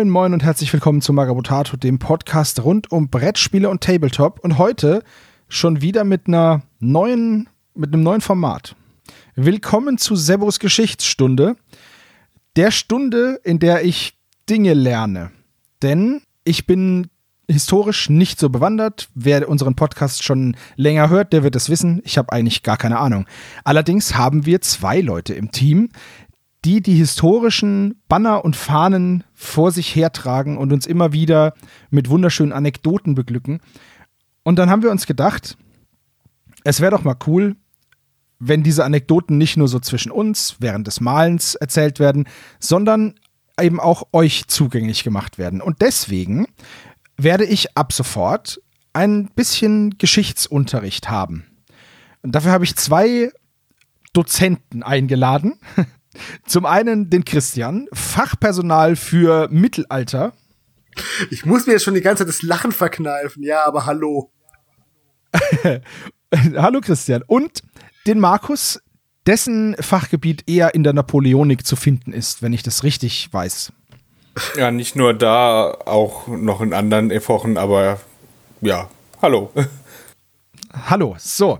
Moin, moin und herzlich willkommen zu Magabotato, dem Podcast rund um Brettspiele und Tabletop. Und heute schon wieder mit einer neuen, mit einem neuen Format. Willkommen zu Sebos Geschichtsstunde, der Stunde, in der ich Dinge lerne. Denn ich bin historisch nicht so bewandert. Wer unseren Podcast schon länger hört, der wird es wissen. Ich habe eigentlich gar keine Ahnung. Allerdings haben wir zwei Leute im Team, die die historischen Banner und Fahnen vor sich hertragen und uns immer wieder mit wunderschönen Anekdoten beglücken. Und dann haben wir uns gedacht, es wäre doch mal cool, wenn diese Anekdoten nicht nur so zwischen uns während des Malens erzählt werden, sondern eben auch euch zugänglich gemacht werden. Und deswegen werde ich ab sofort ein bisschen Geschichtsunterricht haben. Und dafür habe ich zwei Dozenten eingeladen. Zum einen den Christian, Fachpersonal für Mittelalter. Ich muss mir jetzt schon die ganze Zeit das Lachen verkneifen. Ja, aber hallo. hallo Christian. Und den Markus, dessen Fachgebiet eher in der Napoleonik zu finden ist, wenn ich das richtig weiß. Ja, nicht nur da, auch noch in anderen Epochen, aber ja, hallo. Hallo, so.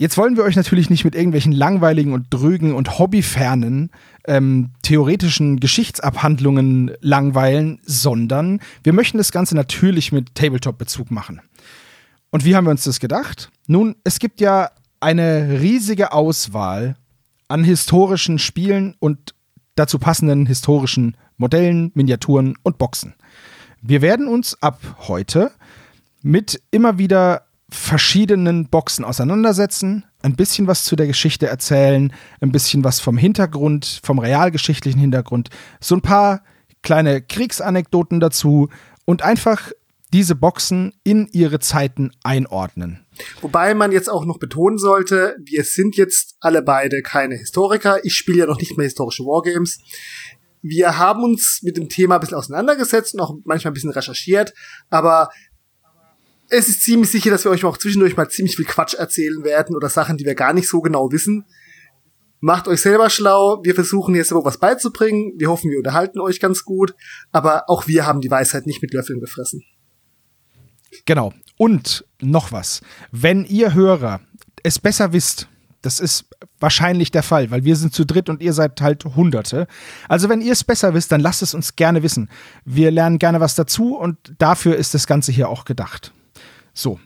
Jetzt wollen wir euch natürlich nicht mit irgendwelchen langweiligen und drögen und hobbyfernen ähm, theoretischen Geschichtsabhandlungen langweilen, sondern wir möchten das Ganze natürlich mit Tabletop-Bezug machen. Und wie haben wir uns das gedacht? Nun, es gibt ja eine riesige Auswahl an historischen Spielen und dazu passenden historischen Modellen, Miniaturen und Boxen. Wir werden uns ab heute mit immer wieder verschiedenen Boxen auseinandersetzen, ein bisschen was zu der Geschichte erzählen, ein bisschen was vom Hintergrund, vom realgeschichtlichen Hintergrund, so ein paar kleine Kriegsanekdoten dazu und einfach diese Boxen in ihre Zeiten einordnen. Wobei man jetzt auch noch betonen sollte, wir sind jetzt alle beide keine Historiker. Ich spiele ja noch nicht mehr historische Wargames. Wir haben uns mit dem Thema ein bisschen auseinandergesetzt und auch manchmal ein bisschen recherchiert, aber es ist ziemlich sicher, dass wir euch auch zwischendurch mal ziemlich viel Quatsch erzählen werden oder Sachen, die wir gar nicht so genau wissen. Macht euch selber schlau. Wir versuchen jetzt aber was beizubringen. Wir hoffen, wir unterhalten euch ganz gut. Aber auch wir haben die Weisheit nicht mit Löffeln gefressen. Genau. Und noch was. Wenn ihr Hörer es besser wisst, das ist wahrscheinlich der Fall, weil wir sind zu dritt und ihr seid halt Hunderte. Also wenn ihr es besser wisst, dann lasst es uns gerne wissen. Wir lernen gerne was dazu und dafür ist das Ganze hier auch gedacht. So,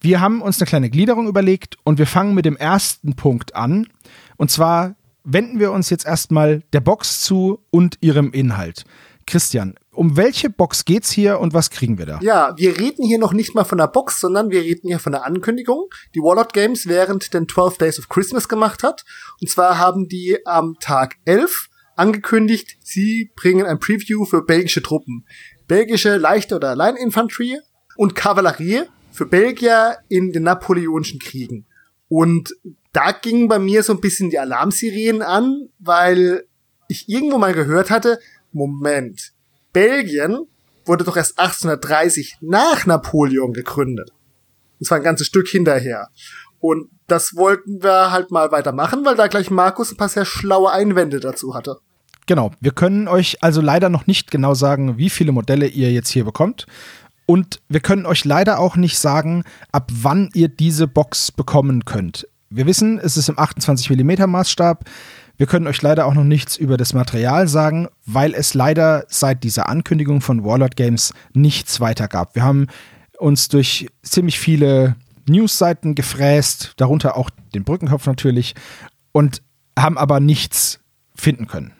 wir haben uns eine kleine Gliederung überlegt und wir fangen mit dem ersten Punkt an. Und zwar wenden wir uns jetzt erstmal der Box zu und ihrem Inhalt. Christian, um welche Box geht's hier und was kriegen wir da? Ja, wir reden hier noch nicht mal von der Box, sondern wir reden hier von der Ankündigung, die Warlord Games während den 12 Days of Christmas gemacht hat. Und zwar haben die am Tag 11 angekündigt, sie bringen ein Preview für belgische Truppen. Belgische leichte oder Alleininfanterie und Kavallerie für Belgier in den napoleonischen Kriegen. Und da gingen bei mir so ein bisschen die Alarmsirenen an, weil ich irgendwo mal gehört hatte, Moment, Belgien wurde doch erst 1830 nach Napoleon gegründet. Das war ein ganzes Stück hinterher. Und das wollten wir halt mal weitermachen, weil da gleich Markus ein paar sehr schlaue Einwände dazu hatte. Genau, wir können euch also leider noch nicht genau sagen, wie viele Modelle ihr jetzt hier bekommt. Und wir können euch leider auch nicht sagen, ab wann ihr diese Box bekommen könnt. Wir wissen, es ist im 28 mm Maßstab. Wir können euch leider auch noch nichts über das Material sagen, weil es leider seit dieser Ankündigung von Warlord Games nichts weiter gab. Wir haben uns durch ziemlich viele Newsseiten gefräst, darunter auch den Brückenkopf natürlich, und haben aber nichts finden können.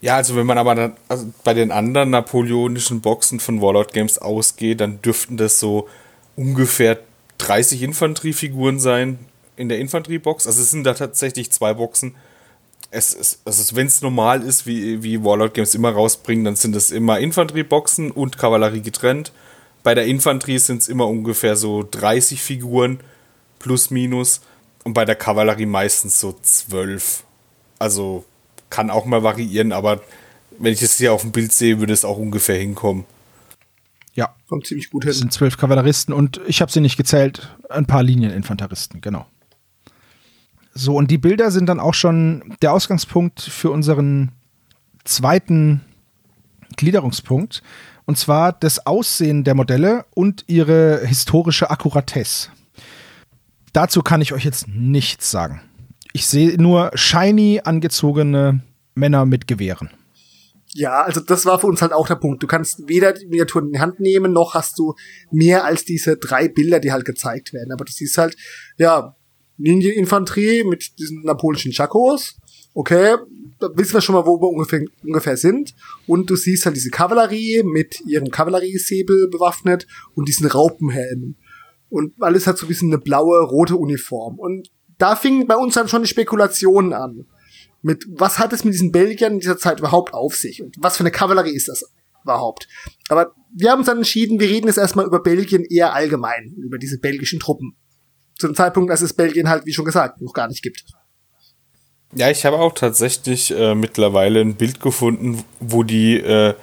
Ja, also wenn man aber dann, also bei den anderen napoleonischen Boxen von Warlord Games ausgeht, dann dürften das so ungefähr 30 Infanteriefiguren sein in der Infanteriebox. Also es sind da tatsächlich zwei Boxen. Es ist, also wenn es normal ist, wie, wie Warlord Games immer rausbringen, dann sind es immer Infanterieboxen und Kavallerie getrennt. Bei der Infanterie sind es immer ungefähr so 30 Figuren plus minus und bei der Kavallerie meistens so 12. Also kann auch mal variieren, aber wenn ich es hier auf dem Bild sehe, würde es auch ungefähr hinkommen. Ja, kommt ziemlich gut hin. Es sind zwölf Kavalleristen und ich habe sie nicht gezählt, ein paar Linieninfanteristen, genau. So, und die Bilder sind dann auch schon der Ausgangspunkt für unseren zweiten Gliederungspunkt. Und zwar das Aussehen der Modelle und ihre historische Akkuratesse. Dazu kann ich euch jetzt nichts sagen. Ich sehe nur shiny angezogene Männer mit Gewehren. Ja, also das war für uns halt auch der Punkt. Du kannst weder die Miniaturen in die Hand nehmen, noch hast du mehr als diese drei Bilder, die halt gezeigt werden. Aber das ist halt, ja, Linieninfanterie mit diesen napoleonischen Chakos. Okay, da wissen wir schon mal, wo wir ungefähr, ungefähr sind. Und du siehst halt diese Kavallerie mit ihrem Kavalleriesäbel bewaffnet und diesen Raupenhelmen. Und alles hat so ein bisschen eine blaue, rote Uniform. Und da fingen bei uns dann schon die Spekulationen an. Mit was hat es mit diesen Belgiern in dieser Zeit überhaupt auf sich? Und was für eine Kavallerie ist das überhaupt? Aber wir haben uns dann entschieden, wir reden jetzt erstmal über Belgien eher allgemein, über diese belgischen Truppen. Zum Zeitpunkt, als es Belgien halt, wie schon gesagt, noch gar nicht gibt. Ja, ich habe auch tatsächlich äh, mittlerweile ein Bild gefunden, wo die äh,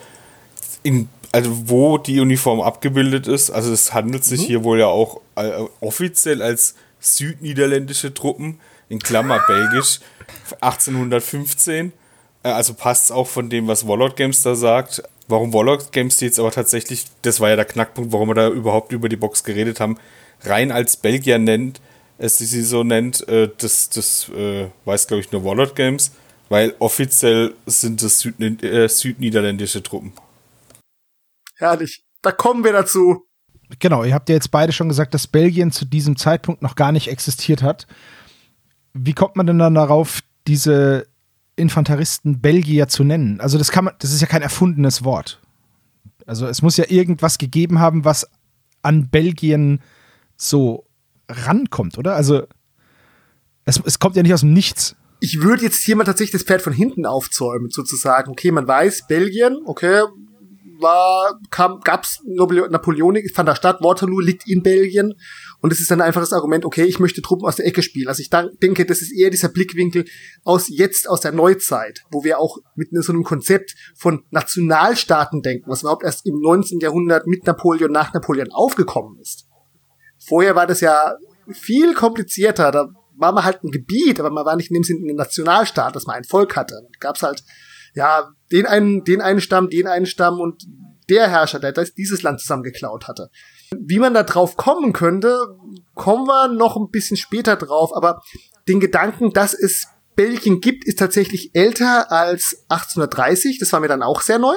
in also wo die Uniform abgebildet ist. Also es handelt sich mhm. hier wohl ja auch äh, offiziell als südniederländische Truppen, in Klammer belgisch, 1815. Äh, also passt es auch von dem, was Warlord Games da sagt. Warum Warlord Games jetzt aber tatsächlich, das war ja der Knackpunkt, warum wir da überhaupt über die Box geredet haben, rein als Belgier nennt, es sie so nennt, äh, das, das äh, weiß, glaube ich, nur Warlord Games, weil offiziell sind es Süd, südniederländische Truppen. Herrlich. Da kommen wir dazu. Genau, ihr habt ja jetzt beide schon gesagt, dass Belgien zu diesem Zeitpunkt noch gar nicht existiert hat. Wie kommt man denn dann darauf, diese Infanteristen Belgier zu nennen? Also das kann man, das ist ja kein erfundenes Wort. Also es muss ja irgendwas gegeben haben, was an Belgien so rankommt, oder? Also es, es kommt ja nicht aus dem Nichts. Ich würde jetzt hier mal tatsächlich das Pferd von hinten aufzäumen, sozusagen. Okay, man weiß, Belgien, okay, war, kam, gab's Napoleonik, fand da statt, Waterloo liegt in Belgien. Und es ist dann einfach das Argument, okay, ich möchte Truppen aus der Ecke spielen. Also ich denke, das ist eher dieser Blickwinkel aus jetzt, aus der Neuzeit, wo wir auch mit so einem Konzept von Nationalstaaten denken, was überhaupt erst im 19. Jahrhundert mit Napoleon, nach Napoleon aufgekommen ist. Vorher war das ja viel komplizierter. Da war man halt ein Gebiet, aber man war nicht in dem Sinne ein Nationalstaat, dass man ein Volk hatte. Gab's halt, ja, den einen, den einen Stamm, den einen Stamm und der Herrscher, der dieses Land zusammengeklaut hatte. Wie man da drauf kommen könnte, kommen wir noch ein bisschen später drauf, aber den Gedanken, dass es Belgien gibt, ist tatsächlich älter als 1830. Das war mir dann auch sehr neu.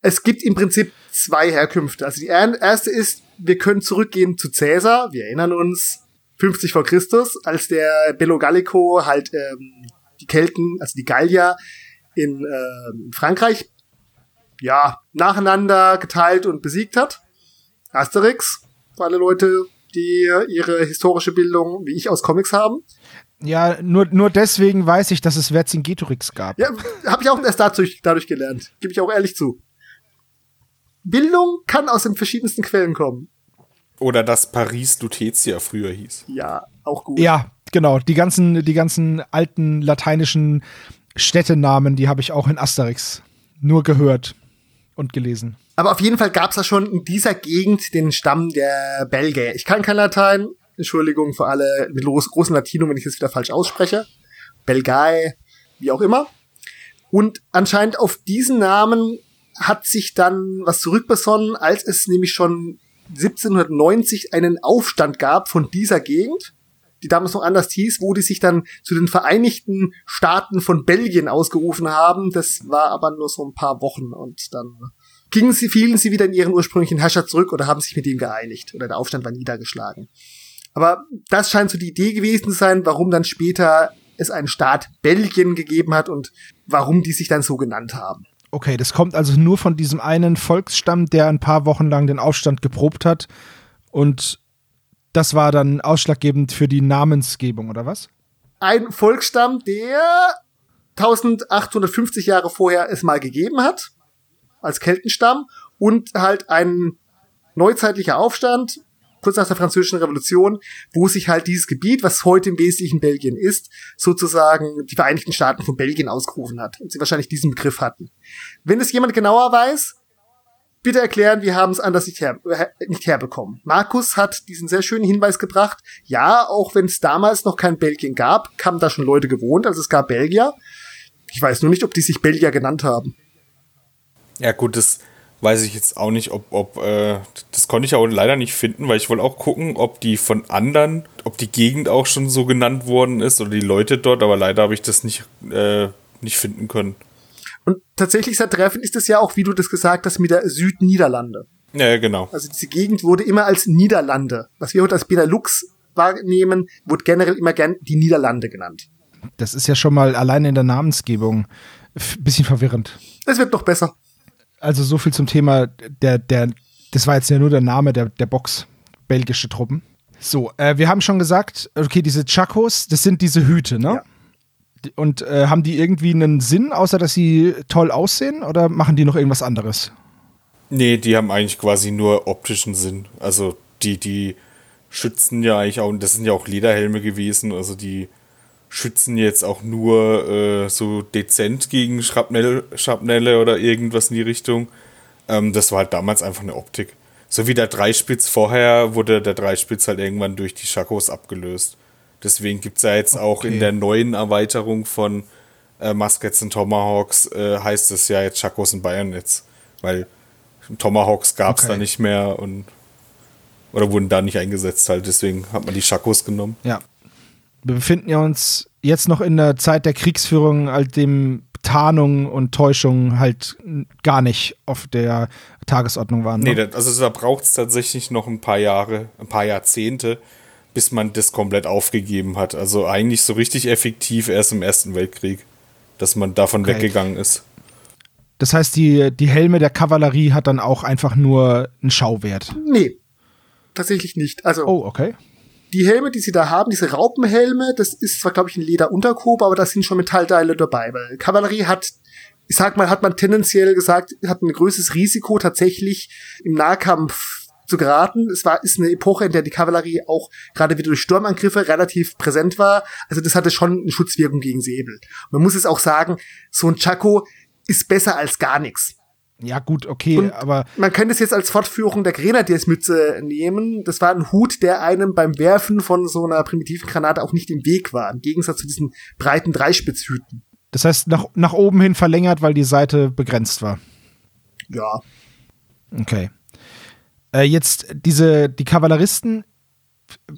Es gibt im Prinzip zwei Herkünfte. Also die erste ist, wir können zurückgehen zu Caesar. Wir erinnern uns 50 vor Christus, als der Bello Gallico halt ähm, die Kelten, also die Gallier in äh, Frankreich ja nacheinander geteilt und besiegt hat. Asterix, für alle Leute, die ihre historische Bildung, wie ich, aus Comics haben. Ja, nur, nur deswegen weiß ich, dass es Vercingetorix gab. Ja, habe ich auch erst dadurch, dadurch gelernt. Gebe ich auch ehrlich zu. Bildung kann aus den verschiedensten Quellen kommen. Oder dass Paris Lutetia früher hieß. Ja, auch gut. Ja, genau. Die ganzen, die ganzen alten lateinischen Städtenamen, die habe ich auch in Asterix nur gehört und gelesen. Aber auf jeden Fall gab es da schon in dieser Gegend den Stamm der Belgier. Ich kann kein Latein. Entschuldigung für alle mit großen Latinum, wenn ich das wieder falsch ausspreche. Belgae, wie auch immer. Und anscheinend auf diesen Namen hat sich dann was zurückbesonnen, als es nämlich schon 1790 einen Aufstand gab von dieser Gegend, die damals noch anders hieß, wo die sich dann zu den Vereinigten Staaten von Belgien ausgerufen haben. Das war aber nur so ein paar Wochen und dann gingen sie, fielen sie wieder in ihren ursprünglichen Herrscher zurück oder haben sich mit ihm geeinigt oder der Aufstand war niedergeschlagen. Aber das scheint so die Idee gewesen zu sein, warum dann später es einen Staat Belgien gegeben hat und warum die sich dann so genannt haben. Okay, das kommt also nur von diesem einen Volksstamm, der ein paar Wochen lang den Aufstand geprobt hat. Und das war dann ausschlaggebend für die Namensgebung, oder was? Ein Volksstamm, der 1850 Jahre vorher es mal gegeben hat, als Keltenstamm, und halt ein neuzeitlicher Aufstand, kurz nach der Französischen Revolution, wo sich halt dieses Gebiet, was heute im Wesentlichen Belgien ist, sozusagen die Vereinigten Staaten von Belgien ausgerufen hat und sie wahrscheinlich diesen Begriff hatten. Wenn es jemand genauer weiß, bitte erklären, wir haben es anders nicht, her äh, nicht herbekommen. Markus hat diesen sehr schönen Hinweis gebracht. Ja, auch wenn es damals noch kein Belgien gab, kamen da schon Leute gewohnt, also es gab Belgier. Ich weiß nur nicht, ob die sich Belgier genannt haben. Ja, gut, das weiß ich jetzt auch nicht, ob, ob äh, das konnte ich auch leider nicht finden, weil ich wollte auch gucken, ob die von anderen, ob die Gegend auch schon so genannt worden ist oder die Leute dort, aber leider habe ich das nicht, äh, nicht finden können. Und tatsächlich seit Treffen ist es ja auch, wie du das gesagt hast, mit der Südniederlande. Ja, genau. Also diese Gegend wurde immer als Niederlande. Was wir heute als Benelux wahrnehmen, wird generell immer gern die Niederlande genannt. Das ist ja schon mal alleine in der Namensgebung ein bisschen verwirrend. Es wird noch besser. Also so viel zum Thema der, der, das war jetzt ja nur der Name der, der Box, belgische Truppen. So, äh, wir haben schon gesagt, okay, diese Chacos, das sind diese Hüte, ne? Ja. Und äh, haben die irgendwie einen Sinn, außer dass sie toll aussehen, oder machen die noch irgendwas anderes? Nee, die haben eigentlich quasi nur optischen Sinn. Also die, die schützen ja eigentlich auch, das sind ja auch Lederhelme gewesen, also die schützen jetzt auch nur äh, so dezent gegen Schrapnell, Schrapnelle oder irgendwas in die Richtung. Ähm, das war halt damals einfach eine Optik. So wie der Dreispitz vorher wurde der Dreispitz halt irgendwann durch die Schakos abgelöst. Deswegen gibt es ja jetzt okay. auch in der neuen Erweiterung von äh, Muskets und Tomahawks äh, heißt es ja jetzt Schakos und Bayernets. Weil Tomahawks gab es okay. da nicht mehr und oder wurden da nicht eingesetzt halt. Deswegen hat man die Schakos genommen. Ja, wir befinden ja uns jetzt noch in der Zeit der Kriegsführung, als dem Tarnung und Täuschung halt gar nicht auf der Tagesordnung waren. Ne? Nee, das, also da braucht es tatsächlich noch ein paar Jahre, ein paar Jahrzehnte, bis man das komplett aufgegeben hat. Also eigentlich so richtig effektiv erst im Ersten Weltkrieg, dass man davon okay. weggegangen ist. Das heißt, die, die Helme der Kavallerie hat dann auch einfach nur einen Schauwert. Nee, tatsächlich nicht. Also, oh, okay die Helme, die sie da haben, diese Raupenhelme, das ist zwar, glaube ich, ein Lederunterkopf, aber da sind schon Metallteile dabei, weil Kavallerie hat, ich sag mal, hat man tendenziell gesagt, hat ein größeres Risiko tatsächlich im Nahkampf zu geraten. Es war, ist eine Epoche, in der die Kavallerie auch gerade wieder durch Sturmangriffe relativ präsent war. Also das hatte schon eine Schutzwirkung gegen Säbel. Man muss es auch sagen, so ein Chaco ist besser als gar nichts. Ja, gut, okay, und aber. Man könnte es jetzt als Fortführung der Grenadiersmütze nehmen. Das war ein Hut, der einem beim Werfen von so einer primitiven Granate auch nicht im Weg war, im Gegensatz zu diesen breiten Dreispitzhüten. Das heißt, nach, nach oben hin verlängert, weil die Seite begrenzt war. Ja. Okay. Äh, jetzt diese, die Kavalleristen,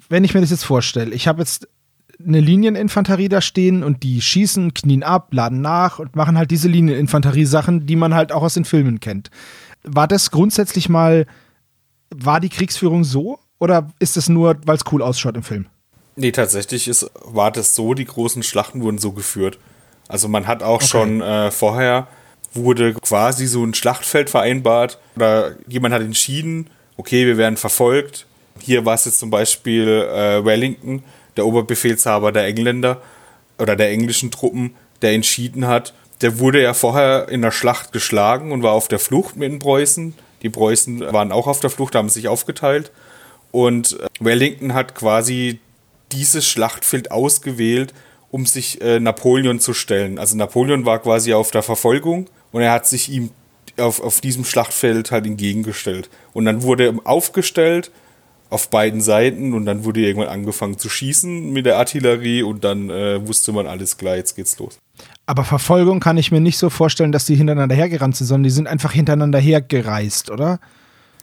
wenn ich mir das jetzt vorstelle, ich habe jetzt eine Linieninfanterie da stehen und die schießen, knien ab, laden nach und machen halt diese Linieninfanterie-Sachen, die man halt auch aus den Filmen kennt. War das grundsätzlich mal, war die Kriegsführung so oder ist es nur, weil es cool ausschaut im Film? Nee, tatsächlich ist, war das so, die großen Schlachten wurden so geführt. Also man hat auch okay. schon äh, vorher, wurde quasi so ein Schlachtfeld vereinbart oder jemand hat entschieden, okay, wir werden verfolgt. Hier war es jetzt zum Beispiel äh, Wellington, der Oberbefehlshaber der Engländer oder der englischen Truppen, der entschieden hat. Der wurde ja vorher in der Schlacht geschlagen und war auf der Flucht mit den Preußen. Die Preußen waren auch auf der Flucht, haben sich aufgeteilt. Und äh, Wellington hat quasi dieses Schlachtfeld ausgewählt, um sich äh, Napoleon zu stellen. Also Napoleon war quasi auf der Verfolgung und er hat sich ihm auf, auf diesem Schlachtfeld halt entgegengestellt. Und dann wurde aufgestellt auf beiden Seiten und dann wurde irgendwann angefangen zu schießen mit der Artillerie und dann äh, wusste man alles klar, jetzt geht's los. Aber Verfolgung kann ich mir nicht so vorstellen, dass die hintereinander hergerannt sind, sondern die sind einfach hintereinander hergereist, oder?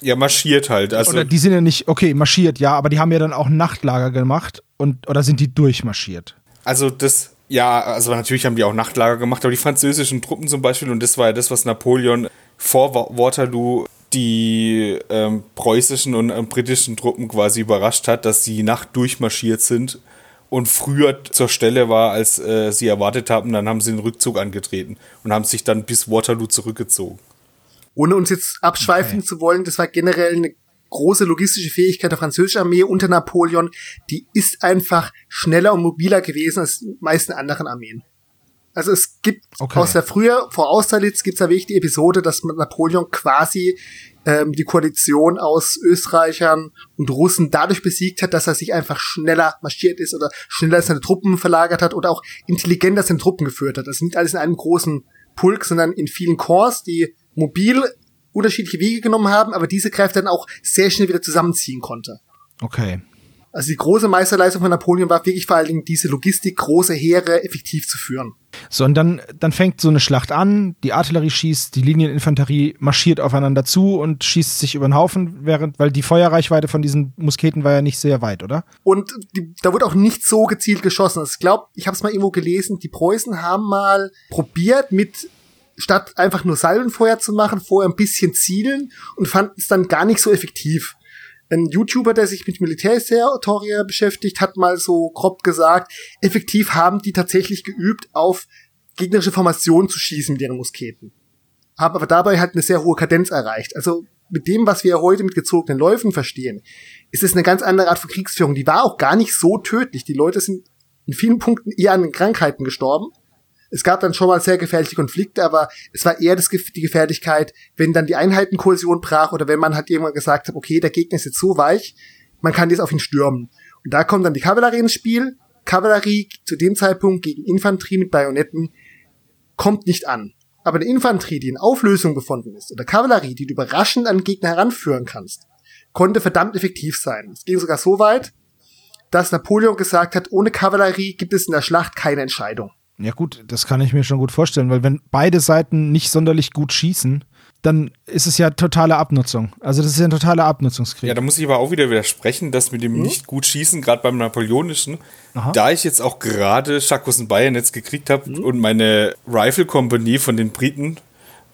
Ja, marschiert halt. Also oder die sind ja nicht, okay, marschiert, ja, aber die haben ja dann auch Nachtlager gemacht und oder sind die durchmarschiert? Also das, ja, also natürlich haben die auch Nachtlager gemacht, aber die französischen Truppen zum Beispiel, und das war ja das, was Napoleon vor Waterloo die ähm, preußischen und äh, britischen Truppen quasi überrascht hat, dass sie Nacht durchmarschiert sind und früher zur Stelle war, als äh, sie erwartet haben. Dann haben sie den Rückzug angetreten und haben sich dann bis Waterloo zurückgezogen. Ohne uns jetzt abschweifen okay. zu wollen, das war generell eine große logistische Fähigkeit der französischen Armee unter Napoleon. Die ist einfach schneller und mobiler gewesen als die meisten anderen Armeen. Also es gibt okay. aus der früher vor Austerlitz gibt es da wirklich die Episode, dass Napoleon quasi ähm, die Koalition aus Österreichern und Russen dadurch besiegt hat, dass er sich einfach schneller marschiert ist oder schneller seine Truppen verlagert hat oder auch intelligenter seine Truppen geführt hat. Das ist nicht alles in einem großen Pulk, sondern in vielen Corps, die mobil unterschiedliche Wege genommen haben, aber diese Kräfte dann auch sehr schnell wieder zusammenziehen konnte. Okay. Also die große Meisterleistung von Napoleon war wirklich vor allen Dingen diese Logistik, große Heere effektiv zu führen. So, und dann, dann fängt so eine Schlacht an, die Artillerie schießt, die Linieninfanterie marschiert aufeinander zu und schießt sich über den Haufen, während, weil die Feuerreichweite von diesen Musketen war ja nicht sehr weit, oder? Und die, da wurde auch nicht so gezielt geschossen. Also ich glaube, ich habe es mal irgendwo gelesen, die Preußen haben mal probiert, mit statt einfach nur Salvenfeuer zu machen, vorher ein bisschen zielen und fanden es dann gar nicht so effektiv. Ein YouTuber, der sich mit Militärhistorie beschäftigt, hat mal so grob gesagt, effektiv haben die tatsächlich geübt, auf gegnerische Formationen zu schießen mit ihren Musketen. Haben aber dabei halt eine sehr hohe Kadenz erreicht. Also mit dem, was wir heute mit gezogenen Läufen verstehen, ist es eine ganz andere Art von Kriegsführung. Die war auch gar nicht so tödlich. Die Leute sind in vielen Punkten eher an Krankheiten gestorben es gab dann schon mal sehr gefährliche Konflikte, aber es war eher das, die Gefährlichkeit, wenn dann die Einheitenkohäsion brach oder wenn man halt irgendwann gesagt hat, okay, der Gegner ist jetzt so weich, man kann jetzt auf ihn stürmen. Und da kommt dann die Kavallerie ins Spiel. Kavallerie zu dem Zeitpunkt gegen Infanterie mit Bajonetten kommt nicht an. Aber eine Infanterie, die in Auflösung befunden ist, oder Kavallerie, die du überraschend an Gegner heranführen kannst, konnte verdammt effektiv sein. Es ging sogar so weit, dass Napoleon gesagt hat, ohne Kavallerie gibt es in der Schlacht keine Entscheidung. Ja gut, das kann ich mir schon gut vorstellen, weil wenn beide Seiten nicht sonderlich gut schießen, dann ist es ja totale Abnutzung. Also das ist ja ein totaler Abnutzungskrieg. Ja, da muss ich aber auch wieder widersprechen, dass mit dem mhm. nicht gut schießen, gerade beim Napoleonischen, Aha. da ich jetzt auch gerade Chakos und Bayern jetzt gekriegt habe mhm. und meine Rifle Company von den Briten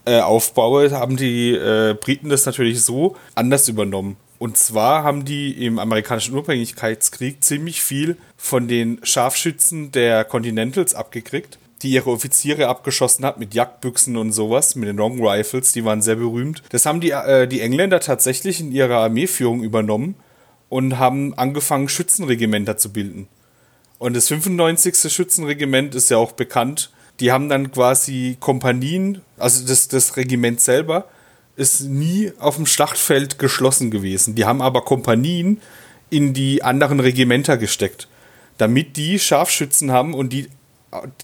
äh, aufbaue, haben die äh, Briten das natürlich so anders übernommen. Und zwar haben die im amerikanischen Unabhängigkeitskrieg ziemlich viel von den Scharfschützen der Continentals abgekriegt, die ihre Offiziere abgeschossen hat mit Jagdbüchsen und sowas, mit den Long Rifles, die waren sehr berühmt. Das haben die, äh, die Engländer tatsächlich in ihrer Armeeführung übernommen und haben angefangen, Schützenregimenter zu bilden. Und das 95. Schützenregiment ist ja auch bekannt. Die haben dann quasi Kompanien, also das, das Regiment selber, ist nie auf dem Schlachtfeld geschlossen gewesen. Die haben aber Kompanien in die anderen Regimenter gesteckt, damit die Scharfschützen haben und die,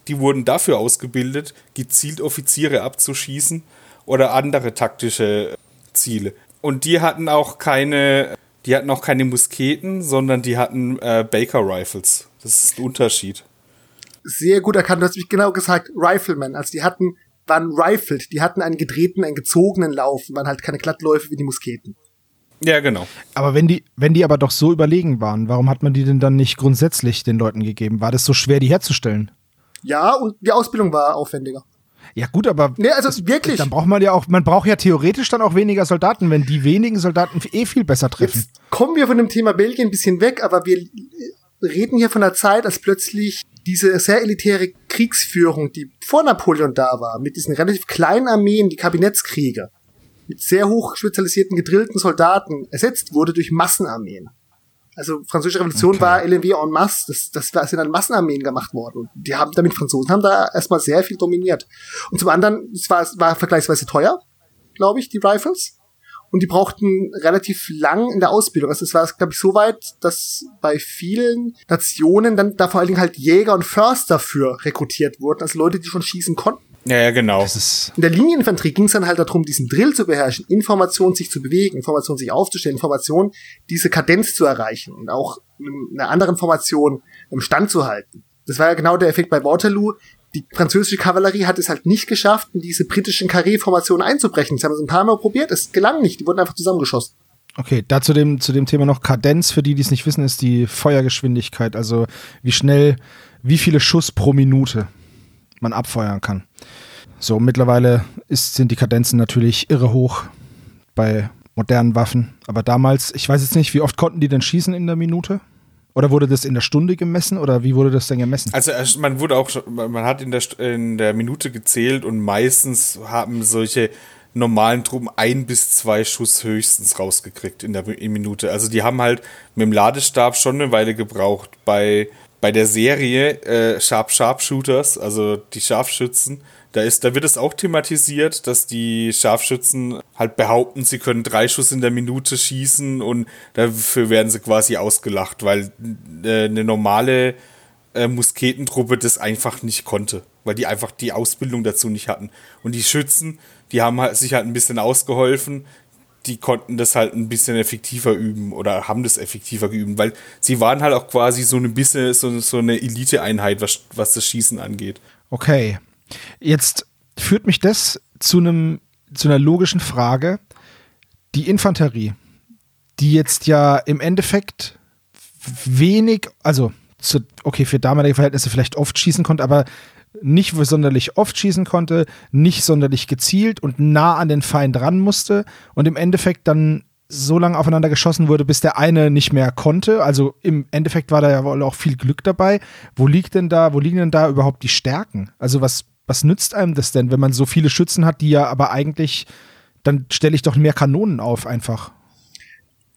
die wurden dafür ausgebildet, gezielt Offiziere abzuschießen oder andere taktische Ziele. Und die hatten auch keine, die hatten auch keine Musketen, sondern die hatten äh, Baker Rifles. Das ist ein Unterschied. Sehr gut erkannt, du hast mich genau gesagt, Riflemen. Also die hatten waren rifled, die hatten einen gedrehten, einen gezogenen Lauf, waren halt keine Glattläufe wie die Musketen. Ja, genau. Aber wenn die, wenn die aber doch so überlegen waren, warum hat man die denn dann nicht grundsätzlich den Leuten gegeben? War das so schwer, die herzustellen? Ja, und die Ausbildung war aufwendiger. Ja, gut, aber. Nee, also das, wirklich. Dann braucht man ja auch, man braucht ja theoretisch dann auch weniger Soldaten, wenn die wenigen Soldaten eh viel besser treffen. Jetzt kommen wir von dem Thema Belgien ein bisschen weg, aber wir reden hier von der Zeit, als plötzlich diese sehr elitäre Kriegsführung, die vor Napoleon da war, mit diesen relativ kleinen Armeen, die Kabinettskriege, mit sehr hoch spezialisierten, gedrillten Soldaten, ersetzt wurde durch Massenarmeen. Also französische Revolution okay. war LNW en masse, das, das war, sind dann Massenarmeen gemacht worden. Die haben damit Franzosen haben da erstmal sehr viel dominiert. Und zum anderen, es war, war vergleichsweise teuer, glaube ich, die Rifles und die brauchten relativ lang in der Ausbildung. Also es war, glaube ich, so weit, dass bei vielen Nationen dann da vor allen Dingen halt Jäger und Förster dafür rekrutiert wurden, also Leute, die schon schießen konnten. Ja, ja, genau. in der Linieninfanterie ging es dann halt darum, diesen Drill zu beherrschen, Informationen sich zu bewegen, Informationen sich aufzustellen, Informationen, diese Kadenz zu erreichen und auch in einer anderen Formation im Stand zu halten. Das war ja genau der Effekt bei Waterloo die französische Kavallerie hat es halt nicht geschafft, in diese britischen Carré-Formationen einzubrechen. Das haben sie ein paar Mal probiert, es gelang nicht, die wurden einfach zusammengeschossen. Okay, da zu dem, zu dem Thema noch Kadenz, für die, die es nicht wissen, ist die Feuergeschwindigkeit, also wie schnell, wie viele Schuss pro Minute man abfeuern kann. So, mittlerweile ist, sind die Kadenzen natürlich irre hoch bei modernen Waffen, aber damals, ich weiß jetzt nicht, wie oft konnten die denn schießen in der Minute? Oder wurde das in der Stunde gemessen oder wie wurde das denn gemessen? Also man wurde auch, man hat in der, in der Minute gezählt und meistens haben solche normalen Truppen ein bis zwei Schuss höchstens rausgekriegt in der Minute. Also die haben halt mit dem Ladestab schon eine Weile gebraucht. Bei, bei der Serie äh, Sharp Sharpshooters, also die Scharfschützen, da, ist, da wird es auch thematisiert, dass die Scharfschützen halt behaupten, sie können drei Schuss in der Minute schießen und dafür werden sie quasi ausgelacht, weil äh, eine normale äh, Musketentruppe das einfach nicht konnte, weil die einfach die Ausbildung dazu nicht hatten. Und die Schützen, die haben halt, sich halt ein bisschen ausgeholfen. die konnten das halt ein bisschen effektiver üben oder haben das effektiver geübt, weil sie waren halt auch quasi so ein bisschen so, so eine Elite-Einheit, was, was das Schießen angeht. Okay. Jetzt führt mich das zu einem zu einer logischen Frage. Die Infanterie, die jetzt ja im Endeffekt wenig, also zu, okay, für damalige Verhältnisse vielleicht oft schießen konnte, aber nicht sonderlich oft schießen konnte, nicht sonderlich gezielt und nah an den Feind ran musste und im Endeffekt dann so lange aufeinander geschossen wurde, bis der eine nicht mehr konnte. Also im Endeffekt war da ja wohl auch viel Glück dabei. Wo liegt denn da, wo liegen denn da überhaupt die Stärken? Also was, was nützt einem das denn, wenn man so viele Schützen hat, die ja aber eigentlich, dann stelle ich doch mehr Kanonen auf einfach.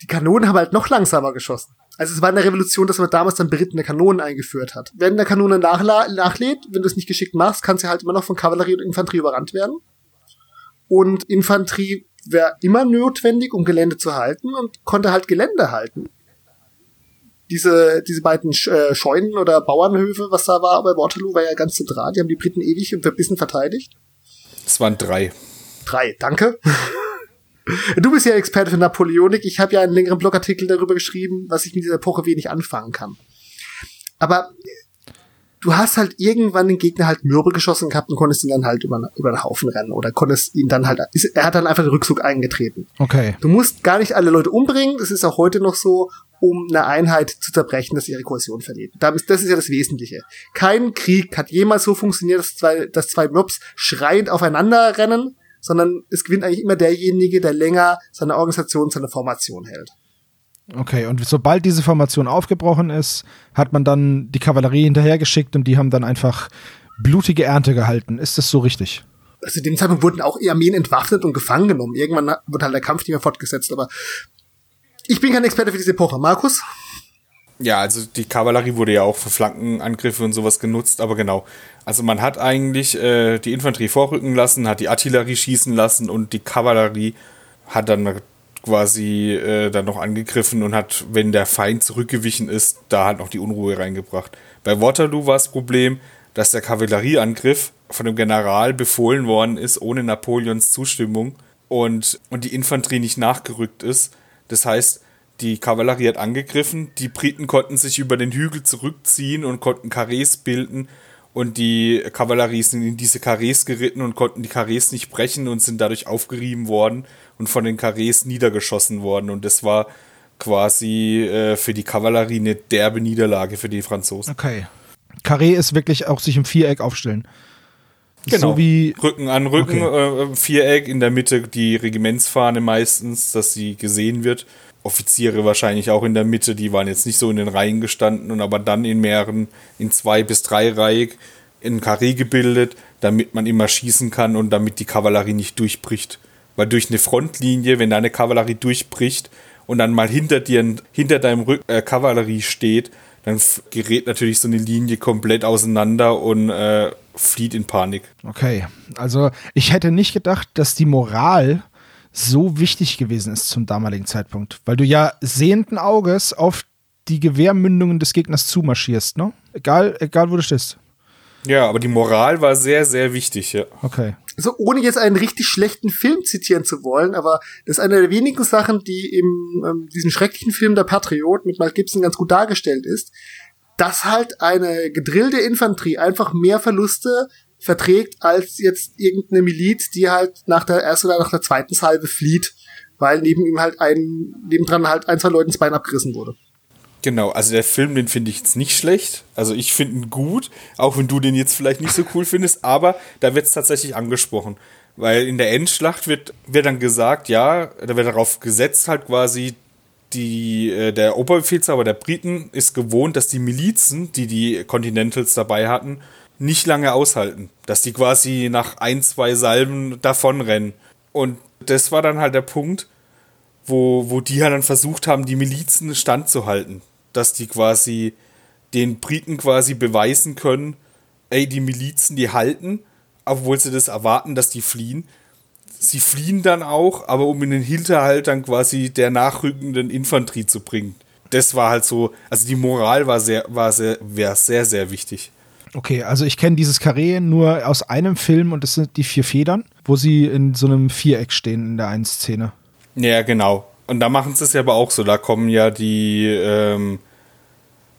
Die Kanonen haben halt noch langsamer geschossen. Also es war eine Revolution, dass man damals dann berittene Kanonen eingeführt hat. Wenn der Kanone nachlädt, wenn du es nicht geschickt machst, kann sie halt immer noch von Kavallerie und Infanterie überrannt werden. Und Infanterie wäre immer notwendig, um Gelände zu halten und konnte halt Gelände halten. Diese, diese beiden äh, Scheunen oder Bauernhöfe, was da war bei Waterloo, war ja ganz zentral. Die haben die Briten ewig und verbissen verteidigt. Es waren drei. Drei, danke. Du bist ja Experte für Napoleonik. Ich habe ja einen längeren Blogartikel darüber geschrieben, was ich mit dieser Epoche wenig anfangen kann. Aber du hast halt irgendwann den Gegner halt mürbe geschossen gehabt und konntest ihn dann halt über, über den Haufen rennen oder konntest ihn dann halt, er hat dann einfach den Rückzug eingetreten. Okay. Du musst gar nicht alle Leute umbringen, das ist auch heute noch so, um eine Einheit zu zerbrechen, dass ihre Kohäsion verliert. Das ist ja das Wesentliche. Kein Krieg hat jemals so funktioniert, dass zwei, dass zwei Mobs schreiend aufeinander rennen, sondern es gewinnt eigentlich immer derjenige, der länger seine Organisation, seine Formation hält. Okay, und sobald diese Formation aufgebrochen ist, hat man dann die Kavallerie hinterhergeschickt und die haben dann einfach blutige Ernte gehalten. Ist das so richtig? Also dem Zeitpunkt wurden auch Armeen entwaffnet und gefangen genommen. Irgendwann wird halt der Kampf nicht mehr fortgesetzt, aber ich bin kein Experte für diese Epoche. Markus? Ja, also die Kavallerie wurde ja auch für Flankenangriffe und sowas genutzt, aber genau. Also man hat eigentlich äh, die Infanterie vorrücken lassen, hat die Artillerie schießen lassen und die Kavallerie hat dann quasi äh, dann noch angegriffen und hat, wenn der Feind zurückgewichen ist, da halt noch die Unruhe reingebracht. Bei Waterloo war das Problem, dass der Kavallerieangriff von dem General befohlen worden ist, ohne Napoleons Zustimmung und, und die Infanterie nicht nachgerückt ist. Das heißt, die Kavallerie hat angegriffen, die Briten konnten sich über den Hügel zurückziehen und konnten Karrees bilden und die Kavallerie sind in diese Karrees geritten und konnten die Karrees nicht brechen und sind dadurch aufgerieben worden und von den Karrees niedergeschossen worden und das war quasi äh, für die Kavallerie eine derbe Niederlage für die Franzosen. Okay. Karree ist wirklich auch sich im Viereck aufstellen. Genau. So wie Rücken an Rücken, okay. äh, Viereck, in der Mitte die Regimentsfahne meistens, dass sie gesehen wird. Offiziere wahrscheinlich auch in der Mitte, die waren jetzt nicht so in den Reihen gestanden und aber dann in mehreren, in zwei bis drei Reihen in Karree gebildet, damit man immer schießen kann und damit die Kavallerie nicht durchbricht. Weil durch eine Frontlinie, wenn deine Kavallerie durchbricht und dann mal hinter dir, hinter deinem Rück äh, Kavallerie steht, dann gerät natürlich so eine Linie komplett auseinander und äh, flieht in Panik. Okay, also ich hätte nicht gedacht, dass die Moral so wichtig gewesen ist zum damaligen Zeitpunkt, weil du ja sehenden Auges auf die Gewehrmündungen des Gegners zumarschierst, ne? Egal, egal wo du stehst. Ja, aber die Moral war sehr, sehr wichtig, ja. Okay. Also ohne jetzt einen richtig schlechten Film zitieren zu wollen, aber das ist eine der wenigen Sachen, die im ähm, diesem schrecklichen Film Der Patriot mit Mel Gibson ganz gut dargestellt ist, dass halt eine gedrillte Infanterie einfach mehr Verluste verträgt als jetzt irgendeine Miliz, die halt nach der ersten oder nach der zweiten Salve flieht, weil neben ihm halt ein, nebendran halt ein, zwei Leuten das Bein abgerissen wurde. Genau, also der Film, den finde ich jetzt nicht schlecht. Also ich finde ihn gut, auch wenn du den jetzt vielleicht nicht so cool findest, aber da wird es tatsächlich angesprochen. Weil in der Endschlacht wird, wird dann gesagt, ja, da wird darauf gesetzt halt quasi, die, äh, der Oberbefehlshaber der Briten ist gewohnt, dass die Milizen, die die Continentals dabei hatten, nicht lange aushalten. Dass die quasi nach ein, zwei Salben davonrennen. Und das war dann halt der Punkt, wo, wo die halt dann versucht haben, die Milizen standzuhalten. Dass die quasi den Briten quasi beweisen können, ey, die Milizen, die halten, obwohl sie das erwarten, dass die fliehen. Sie fliehen dann auch, aber um in den Hinterhalt dann quasi der nachrückenden Infanterie zu bringen. Das war halt so, also die Moral war sehr, war sehr, war sehr, sehr wichtig. Okay, also ich kenne dieses Karree nur aus einem Film und das sind die vier Federn, wo sie in so einem Viereck stehen in der einen Szene. Ja, genau. Und da machen sie es ja aber auch so. Da kommen ja die, ähm,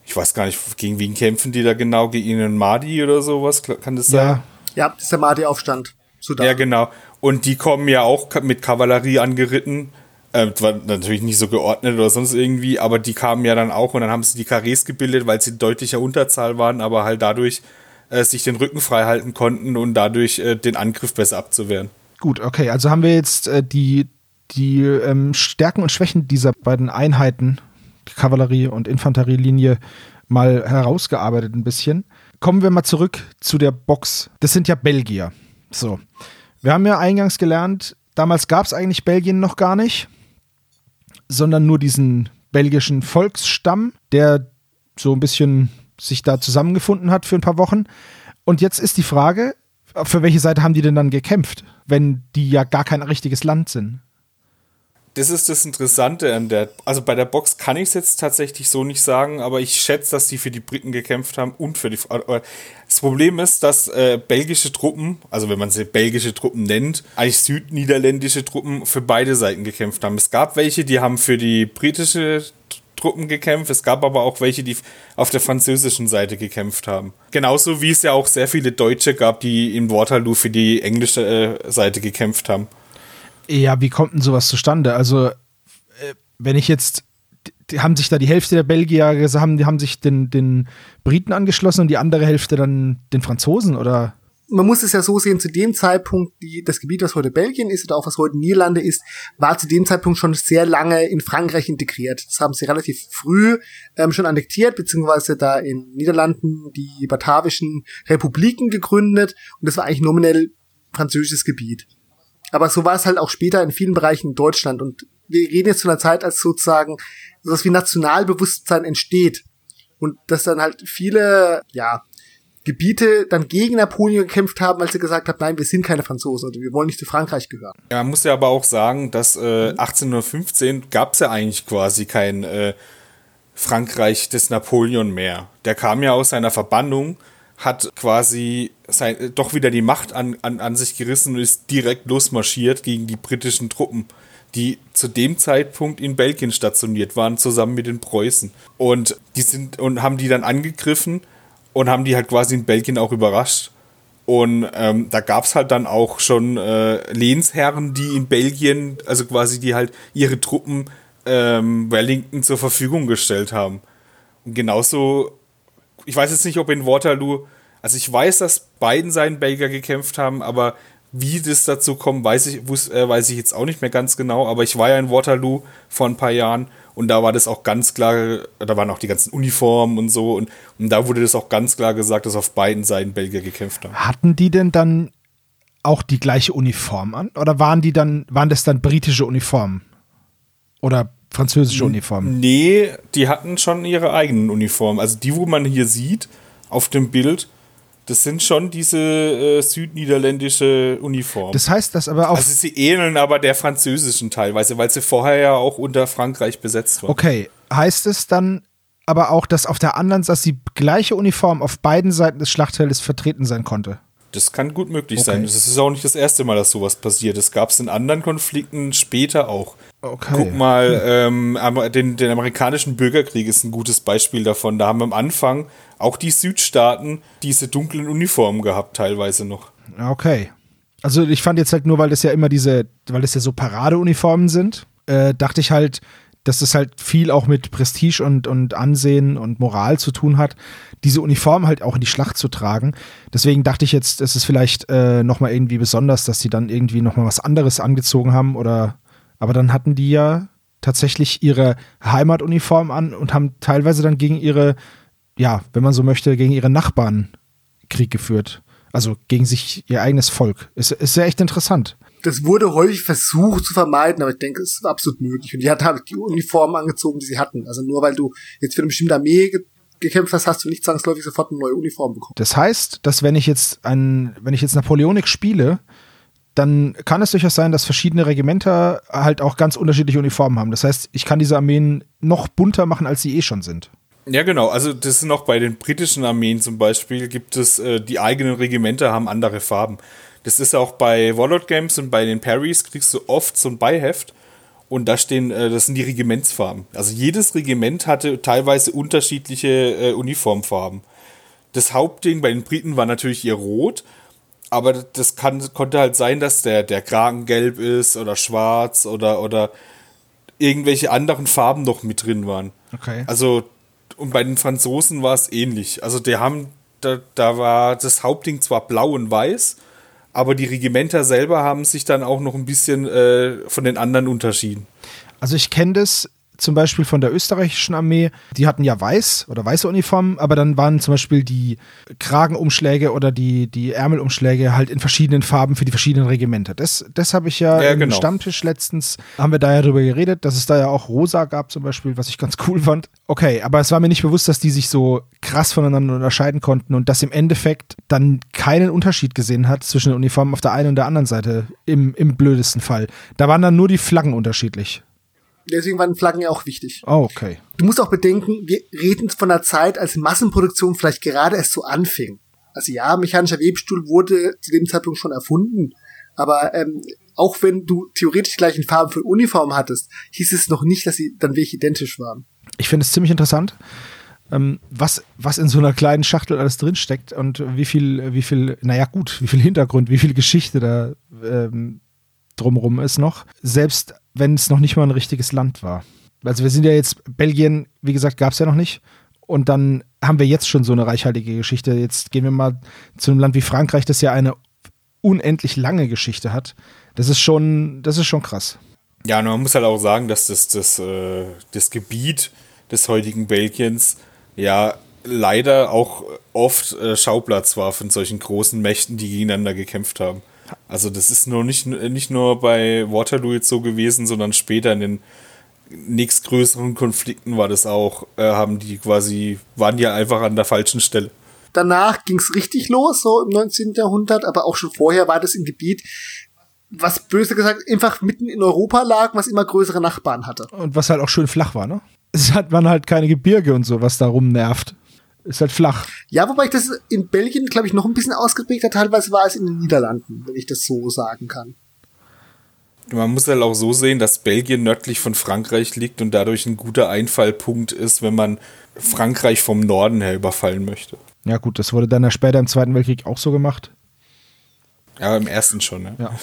ich weiß gar nicht, gegen wen kämpfen die da genau? Gegen ihnen Madi oder sowas? Kann das sein? Ja, das ist der Madi-Aufstand. Ja, genau. Und die kommen ja auch mit Kavallerie angeritten. Ähm, war natürlich nicht so geordnet oder sonst irgendwie, aber die kamen ja dann auch und dann haben sie die Karrees gebildet, weil sie in deutlicher Unterzahl waren, aber halt dadurch äh, sich den Rücken frei halten konnten und dadurch äh, den Angriff besser abzuwehren. Gut, okay, also haben wir jetzt äh, die, die ähm, Stärken und Schwächen dieser beiden Einheiten, Kavallerie und Infanterielinie, mal herausgearbeitet ein bisschen. Kommen wir mal zurück zu der Box. Das sind ja Belgier. So. Wir haben ja eingangs gelernt, damals gab es eigentlich Belgien noch gar nicht sondern nur diesen belgischen Volksstamm, der so ein bisschen sich da zusammengefunden hat für ein paar Wochen. Und jetzt ist die Frage, für welche Seite haben die denn dann gekämpft, wenn die ja gar kein richtiges Land sind? Das ist das Interessante an der. Also bei der Box kann ich es jetzt tatsächlich so nicht sagen, aber ich schätze, dass die für die Briten gekämpft haben und für die. Das Problem ist, dass äh, belgische Truppen, also wenn man sie belgische Truppen nennt, eigentlich südniederländische Truppen für beide Seiten gekämpft haben. Es gab welche, die haben für die britische Truppen gekämpft. Es gab aber auch welche, die auf der französischen Seite gekämpft haben. Genauso wie es ja auch sehr viele Deutsche gab, die in Waterloo für die englische äh, Seite gekämpft haben. Ja, wie kommt denn sowas zustande? Also, äh, wenn ich jetzt, die haben sich da die Hälfte der Belgier haben, die haben sich den, den Briten angeschlossen und die andere Hälfte dann den Franzosen oder? Man muss es ja so sehen, zu dem Zeitpunkt, die, das Gebiet, was heute Belgien ist oder auch was heute Niederlande ist, war zu dem Zeitpunkt schon sehr lange in Frankreich integriert. Das haben sie relativ früh ähm, schon annektiert, beziehungsweise da in Niederlanden die batavischen Republiken gegründet und das war eigentlich nominell französisches Gebiet. Aber so war es halt auch später in vielen Bereichen in Deutschland. Und wir reden jetzt von einer Zeit, als sozusagen sowas wie Nationalbewusstsein entsteht. Und dass dann halt viele, ja, Gebiete dann gegen Napoleon gekämpft haben, weil sie gesagt haben, nein, wir sind keine Franzosen oder wir wollen nicht zu Frankreich gehören. Ja, man muss ja aber auch sagen, dass äh, 1815 gab es ja eigentlich quasi kein äh, Frankreich des Napoleon mehr. Der kam ja aus seiner Verbannung hat quasi sein, doch wieder die Macht an, an, an sich gerissen und ist direkt losmarschiert gegen die britischen Truppen, die zu dem Zeitpunkt in Belgien stationiert waren, zusammen mit den Preußen. Und die sind und haben die dann angegriffen und haben die halt quasi in Belgien auch überrascht. Und ähm, da gab es halt dann auch schon äh, Lehnsherren, die in Belgien, also quasi die halt ihre Truppen ähm, Wellington zur Verfügung gestellt haben. Und genauso ich weiß jetzt nicht, ob in Waterloo, also ich weiß, dass beiden Seiten Belgier gekämpft haben, aber wie das dazu kommt, weiß ich, äh, weiß ich jetzt auch nicht mehr ganz genau. Aber ich war ja in Waterloo vor ein paar Jahren und da war das auch ganz klar, da waren auch die ganzen Uniformen und so und, und da wurde das auch ganz klar gesagt, dass auf beiden Seiten Belgier gekämpft haben. Hatten die denn dann auch die gleiche Uniform an? Oder waren die dann, waren das dann britische Uniformen? Oder französische Uniformen? Nee, die hatten schon ihre eigenen Uniformen. Also die, wo man hier sieht auf dem Bild, das sind schon diese äh, südniederländische Uniformen. Das heißt, dass aber auch. Also sie ähneln aber der französischen teilweise, weil sie vorher ja auch unter Frankreich besetzt waren. Okay, heißt es dann aber auch, dass auf der anderen, dass die gleiche Uniform auf beiden Seiten des Schlachtfeldes vertreten sein konnte? Das kann gut möglich okay. sein. Das ist auch nicht das erste Mal, dass sowas passiert. Das gab es in anderen Konflikten später auch. Okay. Guck mal, ähm, den, den amerikanischen Bürgerkrieg ist ein gutes Beispiel davon. Da haben am Anfang auch die Südstaaten diese dunklen Uniformen gehabt, teilweise noch. Okay. Also ich fand jetzt halt nur, weil das ja immer diese, weil das ja so Paradeuniformen sind, äh, dachte ich halt, dass das halt viel auch mit Prestige und, und Ansehen und Moral zu tun hat, diese Uniform halt auch in die Schlacht zu tragen. Deswegen dachte ich jetzt, es ist vielleicht äh, nochmal irgendwie besonders, dass die dann irgendwie nochmal was anderes angezogen haben oder, aber dann hatten die ja tatsächlich ihre Heimatuniform an und haben teilweise dann gegen ihre, ja, wenn man so möchte, gegen ihre Nachbarn Krieg geführt. Also gegen sich ihr eigenes Volk. Ist, ist ja echt interessant das wurde häufig versucht zu vermeiden, aber ich denke, es ist absolut möglich. Und die hat halt die Uniformen angezogen, die sie hatten. Also nur weil du jetzt für eine bestimmte Armee ge gekämpft hast, hast du nicht zwangsläufig sofort eine neue Uniform bekommen. Das heißt, dass wenn ich jetzt ein, wenn ich jetzt Napoleonik spiele, dann kann es durchaus sein, dass verschiedene Regimenter halt auch ganz unterschiedliche Uniformen haben. Das heißt, ich kann diese Armeen noch bunter machen, als sie eh schon sind. Ja, genau. Also das ist noch bei den britischen Armeen zum Beispiel, gibt es, äh, die eigenen Regimenter haben andere Farben. Das ist auch bei Warlord Games und bei den Parries kriegst du oft so ein Beiheft Und da stehen, äh, das sind die Regimentsfarben. Also jedes Regiment hatte teilweise unterschiedliche äh, Uniformfarben. Das Hauptding bei den Briten war natürlich ihr Rot, aber das kann, konnte halt sein, dass der, der Kragen gelb ist oder schwarz oder, oder irgendwelche anderen Farben noch mit drin waren. Okay. Also, und bei den Franzosen war es ähnlich. Also, die haben, da, da war das Hauptding zwar blau und weiß, aber die Regimenter selber haben sich dann auch noch ein bisschen äh, von den anderen unterschieden. Also ich kenne das zum Beispiel von der österreichischen Armee, die hatten ja weiß oder weiße Uniformen, aber dann waren zum Beispiel die Kragenumschläge oder die, die Ärmelumschläge halt in verschiedenen Farben für die verschiedenen Regimenter. Das, das habe ich ja, Ja, im genau. Stammtisch letztens, haben wir da ja drüber geredet, dass es da ja auch rosa gab zum Beispiel, was ich ganz cool fand. Okay, aber es war mir nicht bewusst, dass die sich so krass voneinander unterscheiden konnten und dass im Endeffekt dann keinen Unterschied gesehen hat zwischen den Uniformen auf der einen und der anderen Seite, im, im blödesten Fall. Da waren dann nur die Flaggen unterschiedlich. Deswegen waren Flaggen ja auch wichtig. Oh, okay. Du musst auch bedenken, wir reden von einer Zeit, als Massenproduktion vielleicht gerade erst so anfing. Also ja, mechanischer Webstuhl wurde zu dem Zeitpunkt schon erfunden, aber ähm, auch wenn du theoretisch die gleichen Farben für Uniform hattest, hieß es noch nicht, dass sie dann wirklich identisch waren. Ich finde es ziemlich interessant, ähm, was, was in so einer kleinen Schachtel alles drinsteckt und wie viel, wie viel, naja gut, wie viel Hintergrund, wie viel Geschichte da ähm, drumrum ist noch. Selbst wenn es noch nicht mal ein richtiges Land war. Also wir sind ja jetzt, Belgien, wie gesagt, gab es ja noch nicht. Und dann haben wir jetzt schon so eine reichhaltige Geschichte. Jetzt gehen wir mal zu einem Land wie Frankreich, das ja eine unendlich lange Geschichte hat. Das ist schon, das ist schon krass. Ja, und man muss halt auch sagen, dass das, das, äh, das Gebiet des heutigen Belgiens ja leider auch oft äh, Schauplatz war von solchen großen Mächten, die gegeneinander gekämpft haben. Also das ist nur nicht, nicht nur bei Waterloo jetzt so gewesen, sondern später in den nächstgrößeren Konflikten war das auch, äh, haben die quasi, waren die einfach an der falschen Stelle. Danach ging's richtig los, so im 19. Jahrhundert, aber auch schon vorher war das ein Gebiet, was böse gesagt einfach mitten in Europa lag, was immer größere Nachbarn hatte. Und was halt auch schön flach war, ne? Es hat man halt keine Gebirge und so, was da rumnervt. Ist halt flach. Ja, wobei ich das in Belgien, glaube ich, noch ein bisschen ausgeprägter teilweise war es in den Niederlanden, wenn ich das so sagen kann. Man muss halt auch so sehen, dass Belgien nördlich von Frankreich liegt und dadurch ein guter Einfallpunkt ist, wenn man Frankreich vom Norden her überfallen möchte. Ja, gut, das wurde dann ja später im Zweiten Weltkrieg auch so gemacht. Ja, im ersten schon, ne? Ja.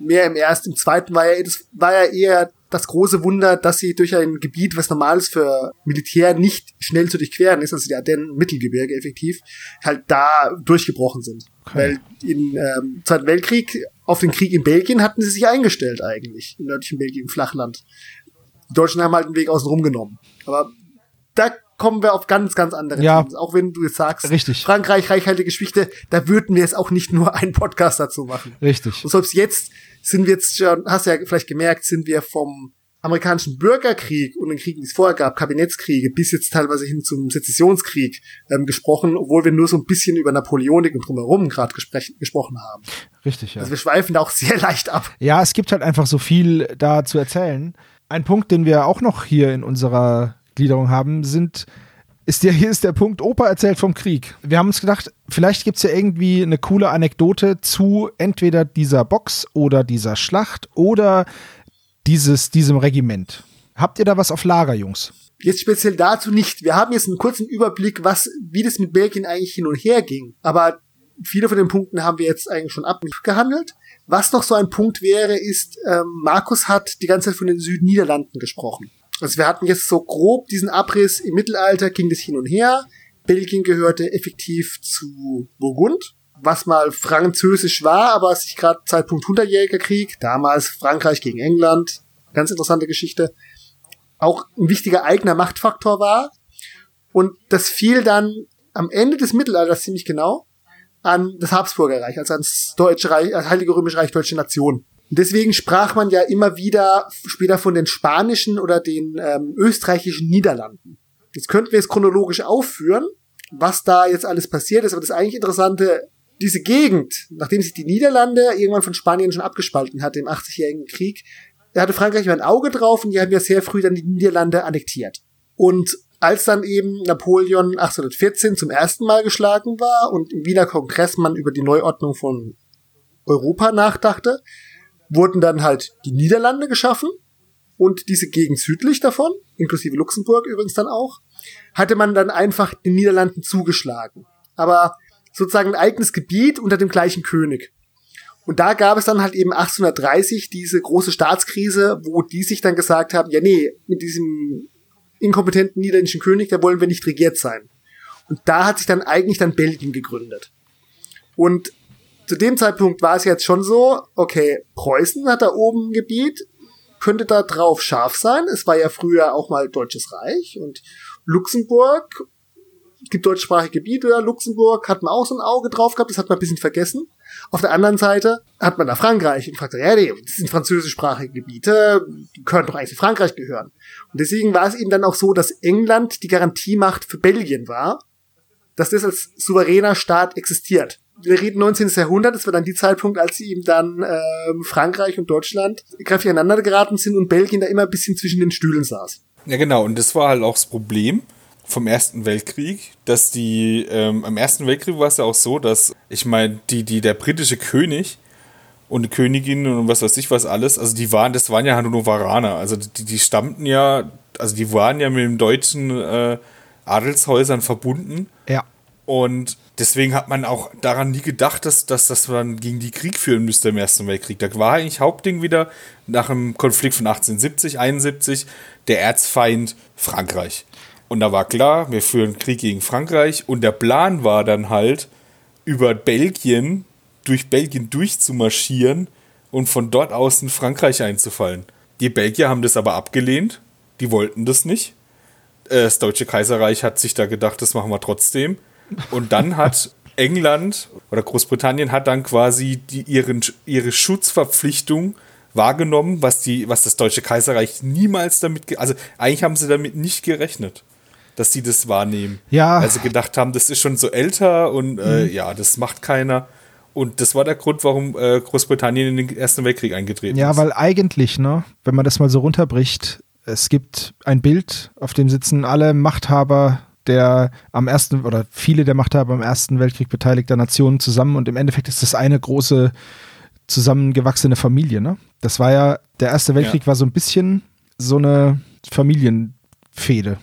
Mehr im ersten, im zweiten war ja, das war ja eher das große Wunder, dass sie durch ein Gebiet, was normal ist für Militär nicht schnell zu durchqueren ist, also die Ardennen Mittelgebirge effektiv, halt da durchgebrochen sind. Okay. Weil im ähm, Zweiten Weltkrieg, auf den Krieg in Belgien hatten sie sich eingestellt eigentlich, im nördlichen Belgien, im Flachland. Die Deutschen haben halt einen Weg außen rum genommen. Aber da kommen wir auf ganz, ganz andere Ja. Themen. Auch wenn du jetzt sagst, Richtig. Frankreich, reichhaltige Geschichte, da würden wir jetzt auch nicht nur einen Podcast dazu machen. Richtig. Und selbst jetzt sind wir jetzt schon, hast du ja vielleicht gemerkt, sind wir vom amerikanischen Bürgerkrieg und den Kriegen, die es vorher gab, Kabinettskriege, bis jetzt teilweise hin zum Sezessionskrieg ähm, gesprochen, obwohl wir nur so ein bisschen über Napoleonik und drumherum gerade gesprochen haben. Richtig, ja. Also wir schweifen da auch sehr leicht ab. Ja, es gibt halt einfach so viel da zu erzählen. Ein Punkt, den wir auch noch hier in unserer Gliederung haben, sind, ist der, hier ist der Punkt, Opa erzählt vom Krieg. Wir haben uns gedacht, vielleicht gibt es ja irgendwie eine coole Anekdote zu entweder dieser Box oder dieser Schlacht oder dieses, diesem Regiment. Habt ihr da was auf Lager, Jungs? Jetzt speziell dazu nicht. Wir haben jetzt einen kurzen Überblick, was, wie das mit Belgien eigentlich hin und her ging. Aber viele von den Punkten haben wir jetzt eigentlich schon abgehandelt. Was noch so ein Punkt wäre, ist, ähm, Markus hat die ganze Zeit von den Südniederlanden gesprochen. Also wir hatten jetzt so grob diesen Abriss, im Mittelalter ging das hin und her. Belgien gehörte effektiv zu Burgund, was mal französisch war, aber sich gerade Zeitpunkt Hundertjähriger Krieg, damals Frankreich gegen England, ganz interessante Geschichte, auch ein wichtiger eigener Machtfaktor war. Und das fiel dann am Ende des Mittelalters ziemlich genau an das Habsburger Reich, also ans Deutsche Reich, als Heilige Römische Reich, Deutsche Nation. Deswegen sprach man ja immer wieder später von den spanischen oder den ähm, österreichischen Niederlanden. Jetzt könnten wir es chronologisch aufführen, was da jetzt alles passiert ist, aber das eigentlich Interessante, diese Gegend, nachdem sich die Niederlande irgendwann von Spanien schon abgespalten hatte im 80-jährigen Krieg, da hatte Frankreich immer ein Auge drauf und die haben ja sehr früh dann die Niederlande annektiert. Und als dann eben Napoleon 1814 zum ersten Mal geschlagen war und im Wiener Kongress man über die Neuordnung von Europa nachdachte, wurden dann halt die Niederlande geschaffen und diese Gegend südlich davon, inklusive Luxemburg übrigens dann auch, hatte man dann einfach den Niederlanden zugeschlagen. Aber sozusagen ein eigenes Gebiet unter dem gleichen König. Und da gab es dann halt eben 1830 diese große Staatskrise, wo die sich dann gesagt haben, ja nee, mit diesem inkompetenten niederländischen König, da wollen wir nicht regiert sein. Und da hat sich dann eigentlich dann Belgien gegründet. Und zu dem Zeitpunkt war es jetzt schon so, okay, Preußen hat da oben ein Gebiet, könnte da drauf scharf sein. Es war ja früher auch mal Deutsches Reich und Luxemburg, gibt deutschsprachige Gebiete, Luxemburg hat man auch so ein Auge drauf gehabt, das hat man ein bisschen vergessen. Auf der anderen Seite hat man da Frankreich und fragt, ja, nee, das sind französischsprachige Gebiete, die können doch eigentlich zu Frankreich gehören. Und deswegen war es eben dann auch so, dass England die Garantiemacht für Belgien war, dass das als souveräner Staat existiert wir reden 19. Jahrhundert, das war dann die Zeitpunkt, als sie eben dann ähm, Frankreich und Deutschland kräftig aneinander geraten sind und Belgien da immer ein bisschen zwischen den Stühlen saß. Ja, genau, und das war halt auch das Problem vom Ersten Weltkrieg, dass die, ähm, im Ersten Weltkrieg war es ja auch so, dass, ich meine, die, die, der britische König und die Königin und was weiß ich was alles, also die waren, das waren ja Hannoveraner, also die, die stammten ja, also die waren ja mit den deutschen äh, Adelshäusern verbunden. Ja. Und deswegen hat man auch daran nie gedacht, dass, dass, dass man gegen die Krieg führen müsste im Ersten Weltkrieg. Da war eigentlich Hauptding wieder nach dem Konflikt von 1870, 71 der Erzfeind Frankreich. Und da war klar, wir führen Krieg gegen Frankreich und der Plan war dann halt, über Belgien, durch Belgien durchzumarschieren und von dort aus in Frankreich einzufallen. Die Belgier haben das aber abgelehnt, die wollten das nicht. Äh, das Deutsche Kaiserreich hat sich da gedacht, das machen wir trotzdem. Und dann hat England oder Großbritannien hat dann quasi die, ihren, ihre Schutzverpflichtung wahrgenommen, was, die, was das Deutsche Kaiserreich niemals damit, also eigentlich haben sie damit nicht gerechnet, dass sie das wahrnehmen. Ja. Weil sie gedacht haben, das ist schon so älter und äh, mhm. ja, das macht keiner. Und das war der Grund, warum äh, Großbritannien in den Ersten Weltkrieg eingetreten ja, ist. Ja, weil eigentlich, ne, wenn man das mal so runterbricht, es gibt ein Bild, auf dem sitzen alle Machthaber der am ersten oder viele der Machthaber am Ersten Weltkrieg beteiligter Nationen zusammen und im Endeffekt ist das eine große zusammengewachsene Familie. Ne? Das war ja, der Erste Weltkrieg ja. war so ein bisschen so eine Familienfehde.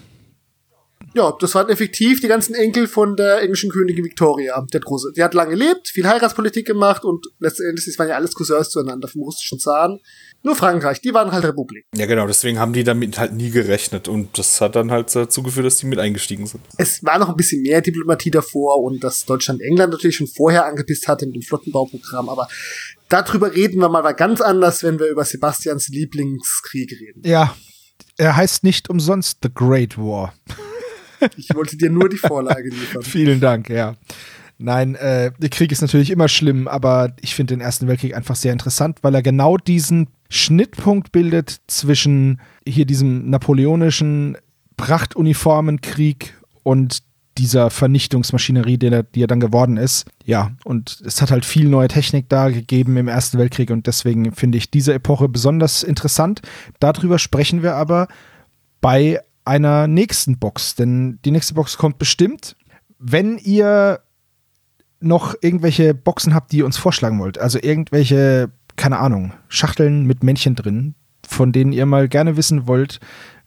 Ja, das waren effektiv die ganzen Enkel von der englischen Königin Victoria, der Große. Die hat lange gelebt, viel Heiratspolitik gemacht und letztendlich, das waren ja alles Cousins zueinander vom russischen Zaren. Nur Frankreich, die waren halt Republik. Ja, genau, deswegen haben die damit halt nie gerechnet und das hat dann halt dazu geführt, dass die mit eingestiegen sind. Es war noch ein bisschen mehr Diplomatie davor und dass Deutschland England natürlich schon vorher angepisst hatte mit dem Flottenbauprogramm, aber darüber reden wir mal ganz anders, wenn wir über Sebastians Lieblingskrieg reden. Ja, er heißt nicht umsonst The Great War. Ich wollte dir nur die Vorlage liefern. Vielen Dank, ja. Nein, äh, der Krieg ist natürlich immer schlimm, aber ich finde den Ersten Weltkrieg einfach sehr interessant, weil er genau diesen Schnittpunkt bildet zwischen hier diesem napoleonischen Prachtuniformenkrieg und dieser Vernichtungsmaschinerie, die er, die er dann geworden ist. Ja, und es hat halt viel neue Technik da gegeben im Ersten Weltkrieg und deswegen finde ich diese Epoche besonders interessant. Darüber sprechen wir aber bei einer nächsten Box, denn die nächste Box kommt bestimmt. Wenn ihr noch irgendwelche Boxen habt, die ihr uns vorschlagen wollt, also irgendwelche keine Ahnung, Schachteln mit Männchen drin, von denen ihr mal gerne wissen wollt,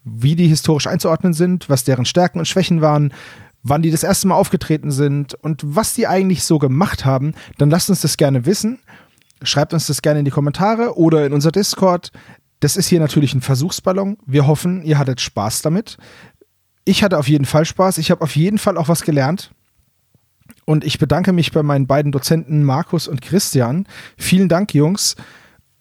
wie die historisch einzuordnen sind, was deren Stärken und Schwächen waren, wann die das erste Mal aufgetreten sind und was die eigentlich so gemacht haben, dann lasst uns das gerne wissen. Schreibt uns das gerne in die Kommentare oder in unser Discord. Das ist hier natürlich ein Versuchsballon. Wir hoffen, ihr hattet Spaß damit. Ich hatte auf jeden Fall Spaß. Ich habe auf jeden Fall auch was gelernt. Und ich bedanke mich bei meinen beiden Dozenten Markus und Christian. Vielen Dank, Jungs.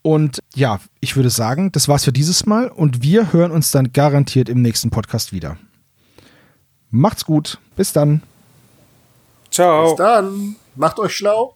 Und ja, ich würde sagen, das war's für dieses Mal und wir hören uns dann garantiert im nächsten Podcast wieder. Macht's gut. Bis dann. Ciao. Bis dann. Macht euch schlau.